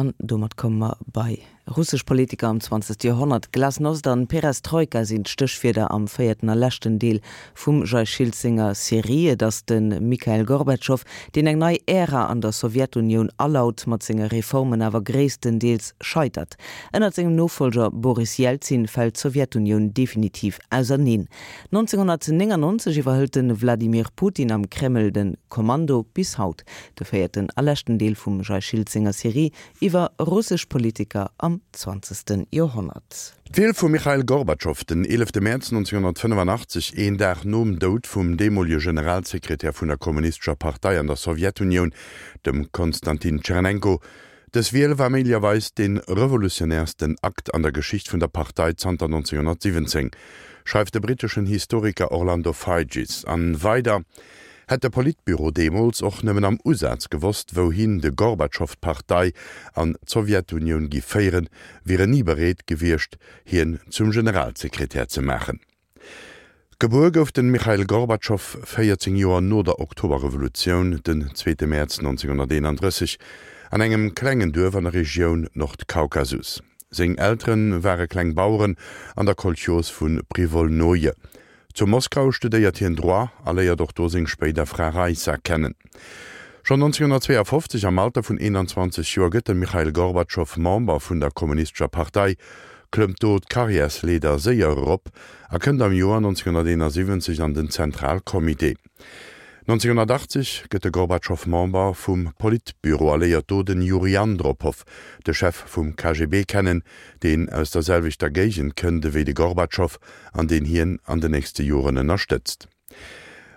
an dummert kommmer bei russsisch Politiker am 20. Jahrhundert Glasnos an Perestroika sind Stichfeder am feiertner lächten Deel vum Schilzinger Serie, dats den Michael Gorbatschow den eng nei Ära an der Sowjetunion allaut matzinger Reformen awer ggréessten Deels scheitert. Ännert engem Nofolger Boris Jelzin fät Sowjetunion definitiv as nin. 1999 iwwerhëllten Wladimir Putin am Kreml den Kommando bis haut. De feierten allerchten Deel vum Schilzinger Serie iwwer russsisch Politiker am 20. Jahrhundert. Deel vu Michael Gorbatschow den 11. März 1985 een der nom dot vum Demolie Generalsekretär vun der Kommunistscher Partei an der Sowjetunion, dem Konstantin Tschernenko, des Wiel war mediaweis den revolutionärsten Akt an der Geschicht vun der Partei 1917, schreibt der britischen Historiker Orlando Figis an weiter het der Politbüro Demos och nëmmen am Usatz gewost, wohin de Gorbatschow-Partei an Sowjetunion giféieren, wie nie bereet gewircht, hien zum Generalsekretär ze machen. Gebur gouf den Michael Gorbatschow 14 Joer no der Oktoberrevolution den 2. März 1931 an engem klengen Dörwer der Region Nordkaukasus. Seng Ären waren Kklengbauuren an der Kolchos vun Privolnoje. Zu Moskau studéiert hien droit alléier doch dosing spéi der Frareis erkennen. Schon 1952 am Alter vun 21 Joer gëtte Michael Gorbatschow Mamba vun der Kommunistscher Partei klummt dot Karriersleder séier op, erkennt am Joar 1971 an den Zentralkomitee. 1980 gëtt Gorbatschow Mamba vum Politbüro alléiert do den Juriandropow, de Chef vum KGB kennen, den aus derselvichter Geichen kënnte wéi de Gorbatschow an den Hien an de nächste Joren ënnerstëtzt.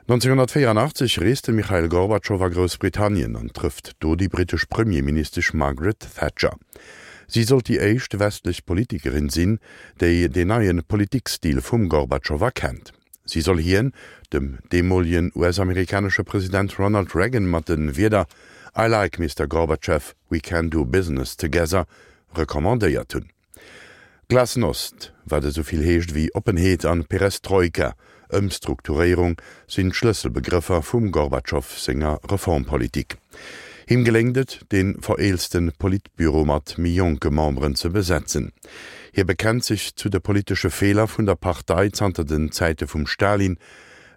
1984 reeste Michael Gorbatschow a Großbritannien an trifft do die britisch Premierministersch Margaret Thatcher. Sie sollt die éicht westlich Politikerin sinn, déi den neien Politikstil vum Gorbatschow erkennt. Sie soll hien dem demolien US-amerikanische Präsident Ronald Reagan mat den Weder I like Mr. Gorbachev, we can do business together rekommandeiert hunn. Glasnost war de soviel heescht wie Openheet an Perestroika, ëmstrukturierung sinn Schlüsselbegriffer vum Gorbatschow Singer Reformpolitik. Him gelengdet den vereelsten Politbüro mat Millionke Maen ze besetzen. Hier bekennt sich zu der politische Fehler vun der Partei zanter den Zeite vum Stalin,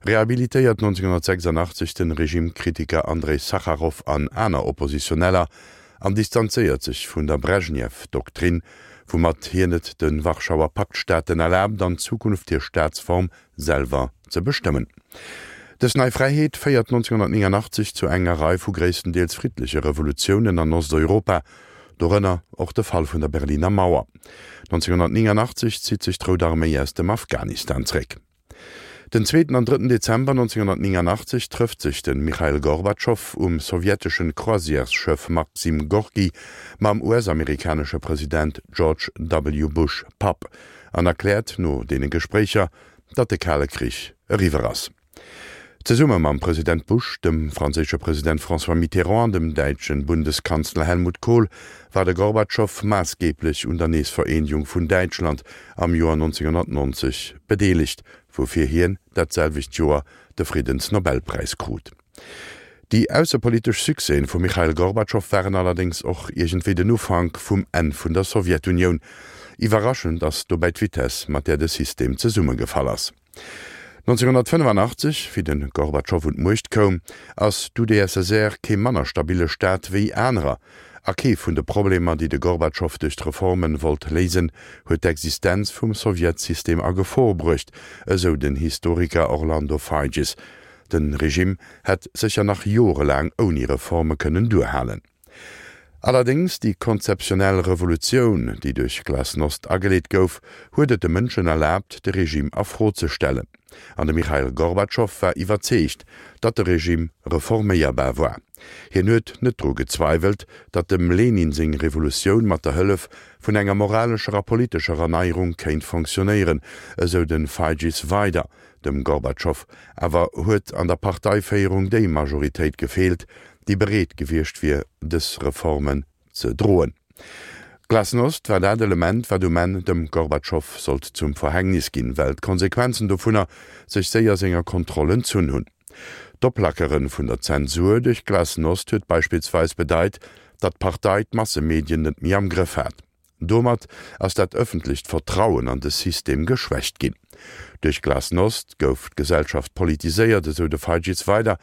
rehabilitéiert 1986 den Regimekritiker Andrei Sacharow an einer Oppositioneller, an distanzeiert sich vun der Brezhnew-Doktrin, wo mat hinet den Warschauer Paktstaaten erlaubt an Zukunft der Staatsform selber zu bestimmen. Das Neifreiheet feiert 1989 zu enger Reihe vu gräessten deels friedliche Revolutionen an Osteuropa, Dorënner och der Fall vun der Berliner Mauer. 1989 zieht sich Trodarmee aus dem Afghanistanreck. Den 2. an 3. Dezember 1989 trifft sich den Michael Gorbatschow um sowjetischen Croisierschef Maxim Gorki mam US-amerikanische Präsident George W. Bush Pap an erklärt no denen Gesprächer, dat de Kale Krich Riveras. Ze summe am Präsident Bush, dem franzsche Präsident François Mitterrand, dem deitschen Bundeskanzler Helmut Kohl war der Gorbatschow maßgeblich unter Neesvereinigung vun Deutschland am Joar 1990 bedeligt, wofir hien dat selwicht Joer de Friedensnobelpreis krut. Die ausserpolitisch Suseen vu Michael Gorbatschow wären allerdings och irgendwe den Ufang vum En vun der Sowjetunion, iwraschen, dass du bei Twites mat der de System ze summe gefall ass. 1985 fir den Gorbatschow und Mocht kom, ass du DSSR ke manner stabile Staat wiei anrer. Ake vun de Probleme, die de Gorbatschow durch Reformen wollt lesen, huet d'Existenz vum Sowjetsystem a gevorbrucht, eso den Historiker Orlando Fages. Den Regime hett secher nach Jorelang oni Reforme kënnen duhalen. Allerdings die konzeptionelle Revolution, die durch Glasnost agelegt gouf, huet de Mënschen erlaubt, de Regime afro zu stellen. An Michael Gorbatschow war iwwerzecht, dat de Regime reformeierbar war. Hi net net tro gezweifelt, dat dem Leninsing Revolution mat der Hëllef vun enger moralischerer politischer Erneierung kéint funktionieren, eso den Fagis weiter, dem Gorbatschow, awer huet an der Parteiféierung déi Majoritéit gefehlt, die bereet gewircht wie des Reformen ze droen. Glasnost war dat Element wat du men dem Gorbatschow sollt zum Verhängnis ginn Welt Konsequenzen do vunner sech séier senger Kontrollen zun hunn. Doplackeren vun der Zensur durch Glasnost huet beispielsweise bedeit, dat Parteiit Massemedien net mir am Griff hat. Domat ass dat öffentlich Vertrauen an das System geschwächt gin. Durch Glasnost gouft Gesellschaft politiséiert so de Fajis weiter,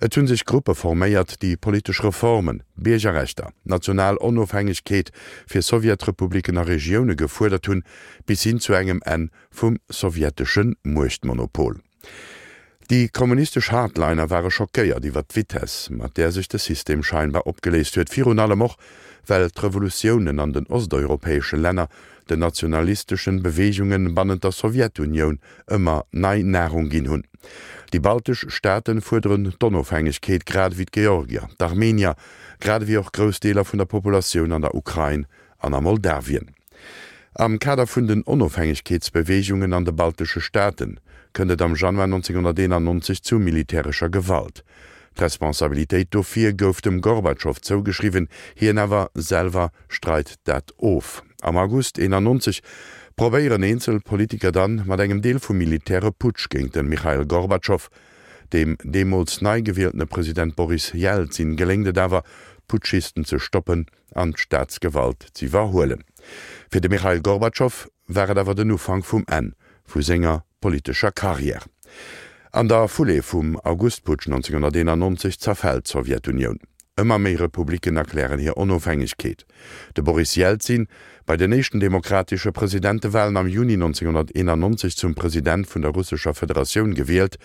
Et hunn sich Gruppe forméiert die polisch Reformen, Biergerrechter, national Onofhängigkeet fir Sowjetrepubliken a Regionune gefuerdert hunn bis hin zu engem en vum sowjeteschen Muchtmonopol. Die kommunistisch Hardliner waren schockéiert iwwer Wites, mat der sich das System scheinbar opgelesest huet Fi alle moch, weil Revolutionen an den osteuropäische Länder de nationalistischen Bewegungen bannen der Sowjetunion ëmmer neinährung gin hunn. Die baltisch Staaten fuderen Donofhängigkeit grad wie Georgia, d'Armenia, grad wie auch Großdeler vun der Population an der Ukraine, an der Moldawien. Am Kader vun den Unabhängigkeitsbewegungen an de baltische Staaten kënnet am Januar 1991 zu militärischer Gewalt. Responsabiltäit dofir gouf dem Gorbatschow zougeschriwen, hi nawer selver streit dat of. Am August 1991 probéieren Einzelzelpolitiker dann mat engem Deel vum militäre Putsch géint den Michael Gorbatschow, dem Demos neigewähltne Präsident Boris Jelzin gelengde dawer Putschisten ze stoppen an Staatsgewalt ze warhoelen. Fi de Michael Gorbatschow wäret awer den Ufang vum N vu Sänger politischer Karriere. An der Fulle vum Augustputsch 1991 zerfällt Sowjetunion. Ëmmer méi Republiken erklären hier Onofhängigkeet. De Boris Jelzin bei den nechten demokratische Präsidentewahlen am Juni 1991 zum Präsident vun der Russischer Föderation gewählt,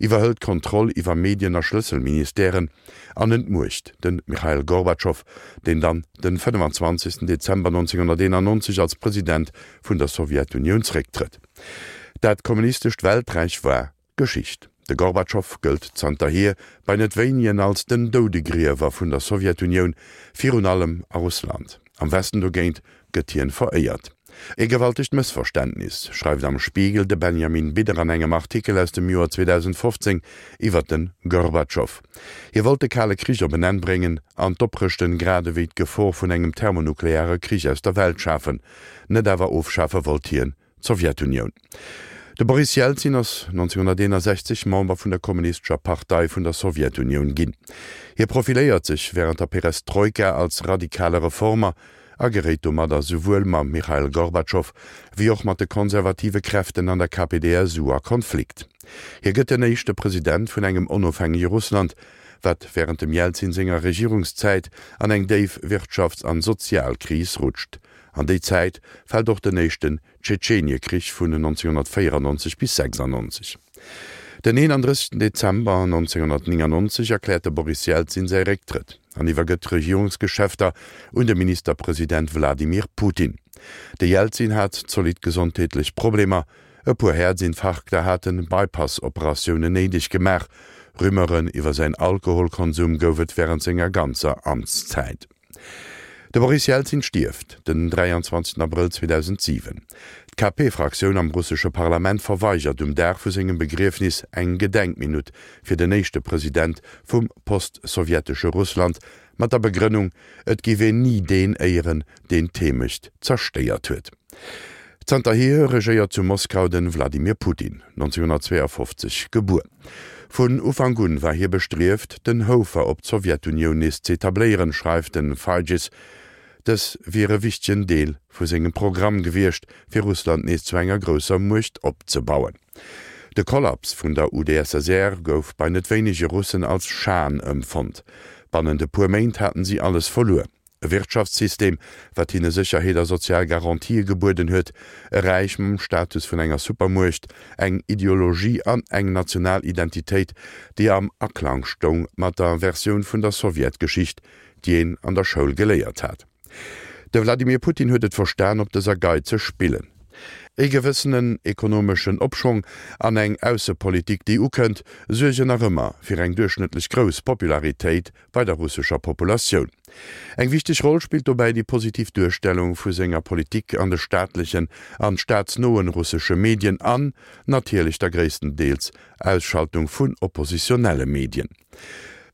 iwwerhëlt Kontroll iwwer Mediener Schlüsselministerieren an entmucht den Michael Gorbatschow, den dann den 25. Dezember 1991 als Präsident vun der Sowjetunion zretritt dat kommunistisch Weltreich war Geschicht. De Gorbatschow gëlt Zterhir bei Netwenien als den Dodegriewer vun der Sowjetunion virun allem a Russland. Am Westen dogéint gëttien vereiert. E gewaltigt Missverständnis schreibt am Spiegel de Benjamin Bider an engem Artikel aus dem Juar 2015 iwwer den Gorbatschow. Hier wollte kale Kricher benenn bringen, an dopprechten gradewiet Gevor vun engem thermonukleare Kriech aus der Welt schaffen, net awer ofschaffe wolltieren Sowjetunion. De Boris Jelzin ass 1961 Mamba vun der Kommunistscher Partei vun der Sowjetunion ginn. Hier profiléiert sich während der Perestroika als radikale Reformer, agereet um der souel ma Michael Gorbatschow wie och mat de konservative Kräften an der KPDSUer Konflikt. Hier gëtt der neichte Präsident vun engem onofhängige Russland, wat während dem Jelzinsinger Regierungszeit an eng Dave Wirtschafts- an Sozialkris rutscht. An déi Zäit fäll doch den nechten Tschetscheniekrich vun den 1994 bis 96. Den 31. Dezember 1999 erklärte Boris Jelzin sei Rektritt an iwwer gëtt Regierungsgeschäfter und dem Ministerpräsident Wladimir Putin. De Jelzin hat solid gesundtätlich Probleme, e pu hersinn Fachkler hatten Bypassoperationioune nedig gemer, Rümmeren iwwer sein Alkoholkonsum goufet wären senger ganzer Amtszeit. De Boris Jelzin stift den 23. April 2007. KP-Fraktion am russsische Parlament verweigert um der vu segem Begriffnis eng Gedenkminut fir den nechte Präsident vum postsowjetische Russland mat der Begrünnung et giwe nie den Äieren den Themecht zersteiert huet. Zterhir regéiert zu Moskau den Wladimir Putin 1952 geboren. Vonn Ufangun war hier bestreft, den Hofer op Sowjetunion is etablieren schreift den Fajis, des wäre wichtigchen Deel vu segem Programm gewircht fir Russland nees zu enger grösser Mucht opzebauen. De Kollaps vun der UdSSR gouf bei net wenige Russen als Schan ëmfond. Bannen de Pumainint hatten sie alles verloren. Wirtschaftssystem, wat hinne Sicherheter Sozialgarantie geburden huet, erreichem Status vun enger Supermucht, eng Ideologie an eng Nationalidentitéit, die am Erklangstung mat der Version vun der Sowjetgeschicht, die en an der Schoul geleiert hat. De Wladimir Putin huet et verstan op deser Gei ze spillen. e gewissenen ekonomischen Opschwung an eng Außenpolitik die ukënnt, sechen nach ëmmer fir eng durchschnittlich gros Popularitéit bei der russischer Population. Eg wichtig Rolle spielt dabei die Positivdurstellung vu senger Politik an de staatlichen an staatsnoen russische Medien an, natierlich der ggréessten Deels Ausschaltung vun oppositionelle Medien.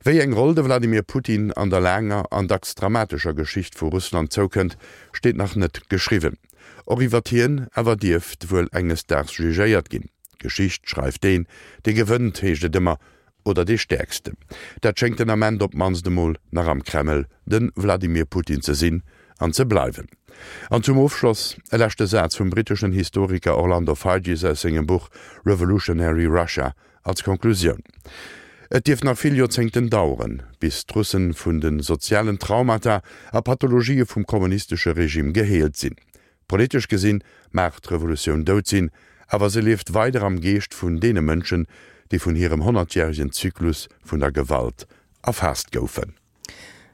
Wéi eng Rolle de Wladimir Putin an der Länger an dacks dramatischer Geschicht vu Russland zoukënnt, steht nach net geschriven. Orivatieren awer Dift wouel enges ders jugéiert ginn. Geschicht schreift den, de gewënnt heeschte dëmmer oder de stärkste. Dat schenkt den Amment op mansdemol nach am Kreml den Wladimir Putin ze sinn an ze bleiwen. An zum Aufschloss erlächte Satz vum britischen Historiker Orlando Fagis aus engem Buch „Revolutionary Russia als Konklusion. Et Dief nach vier Jozenten dauren, bis Trussen vun den sozialen Traumata a Pathologie vum kommunistische Regime geheelt sinn. Politisch gesinn macht Revolution dosinn, aber se lebt weiter am Geest vun dene Mënschen, die vun ihrem 100jährigen Zyklus vun der Gewalt erfasst goufen.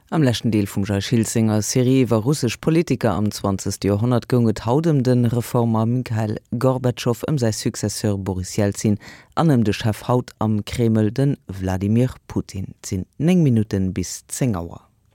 Am lächen Deel vum Jacques Serie war russsisch Politiker am 20. Jahrhundert gunget hautdem den Reformer Mikhail Gorbatschow ëm sei Successeur Boris Jelzin anem de Chef Haut am Kremel den Wladimir Putin sinn 9 Minuten bis 10 Auer.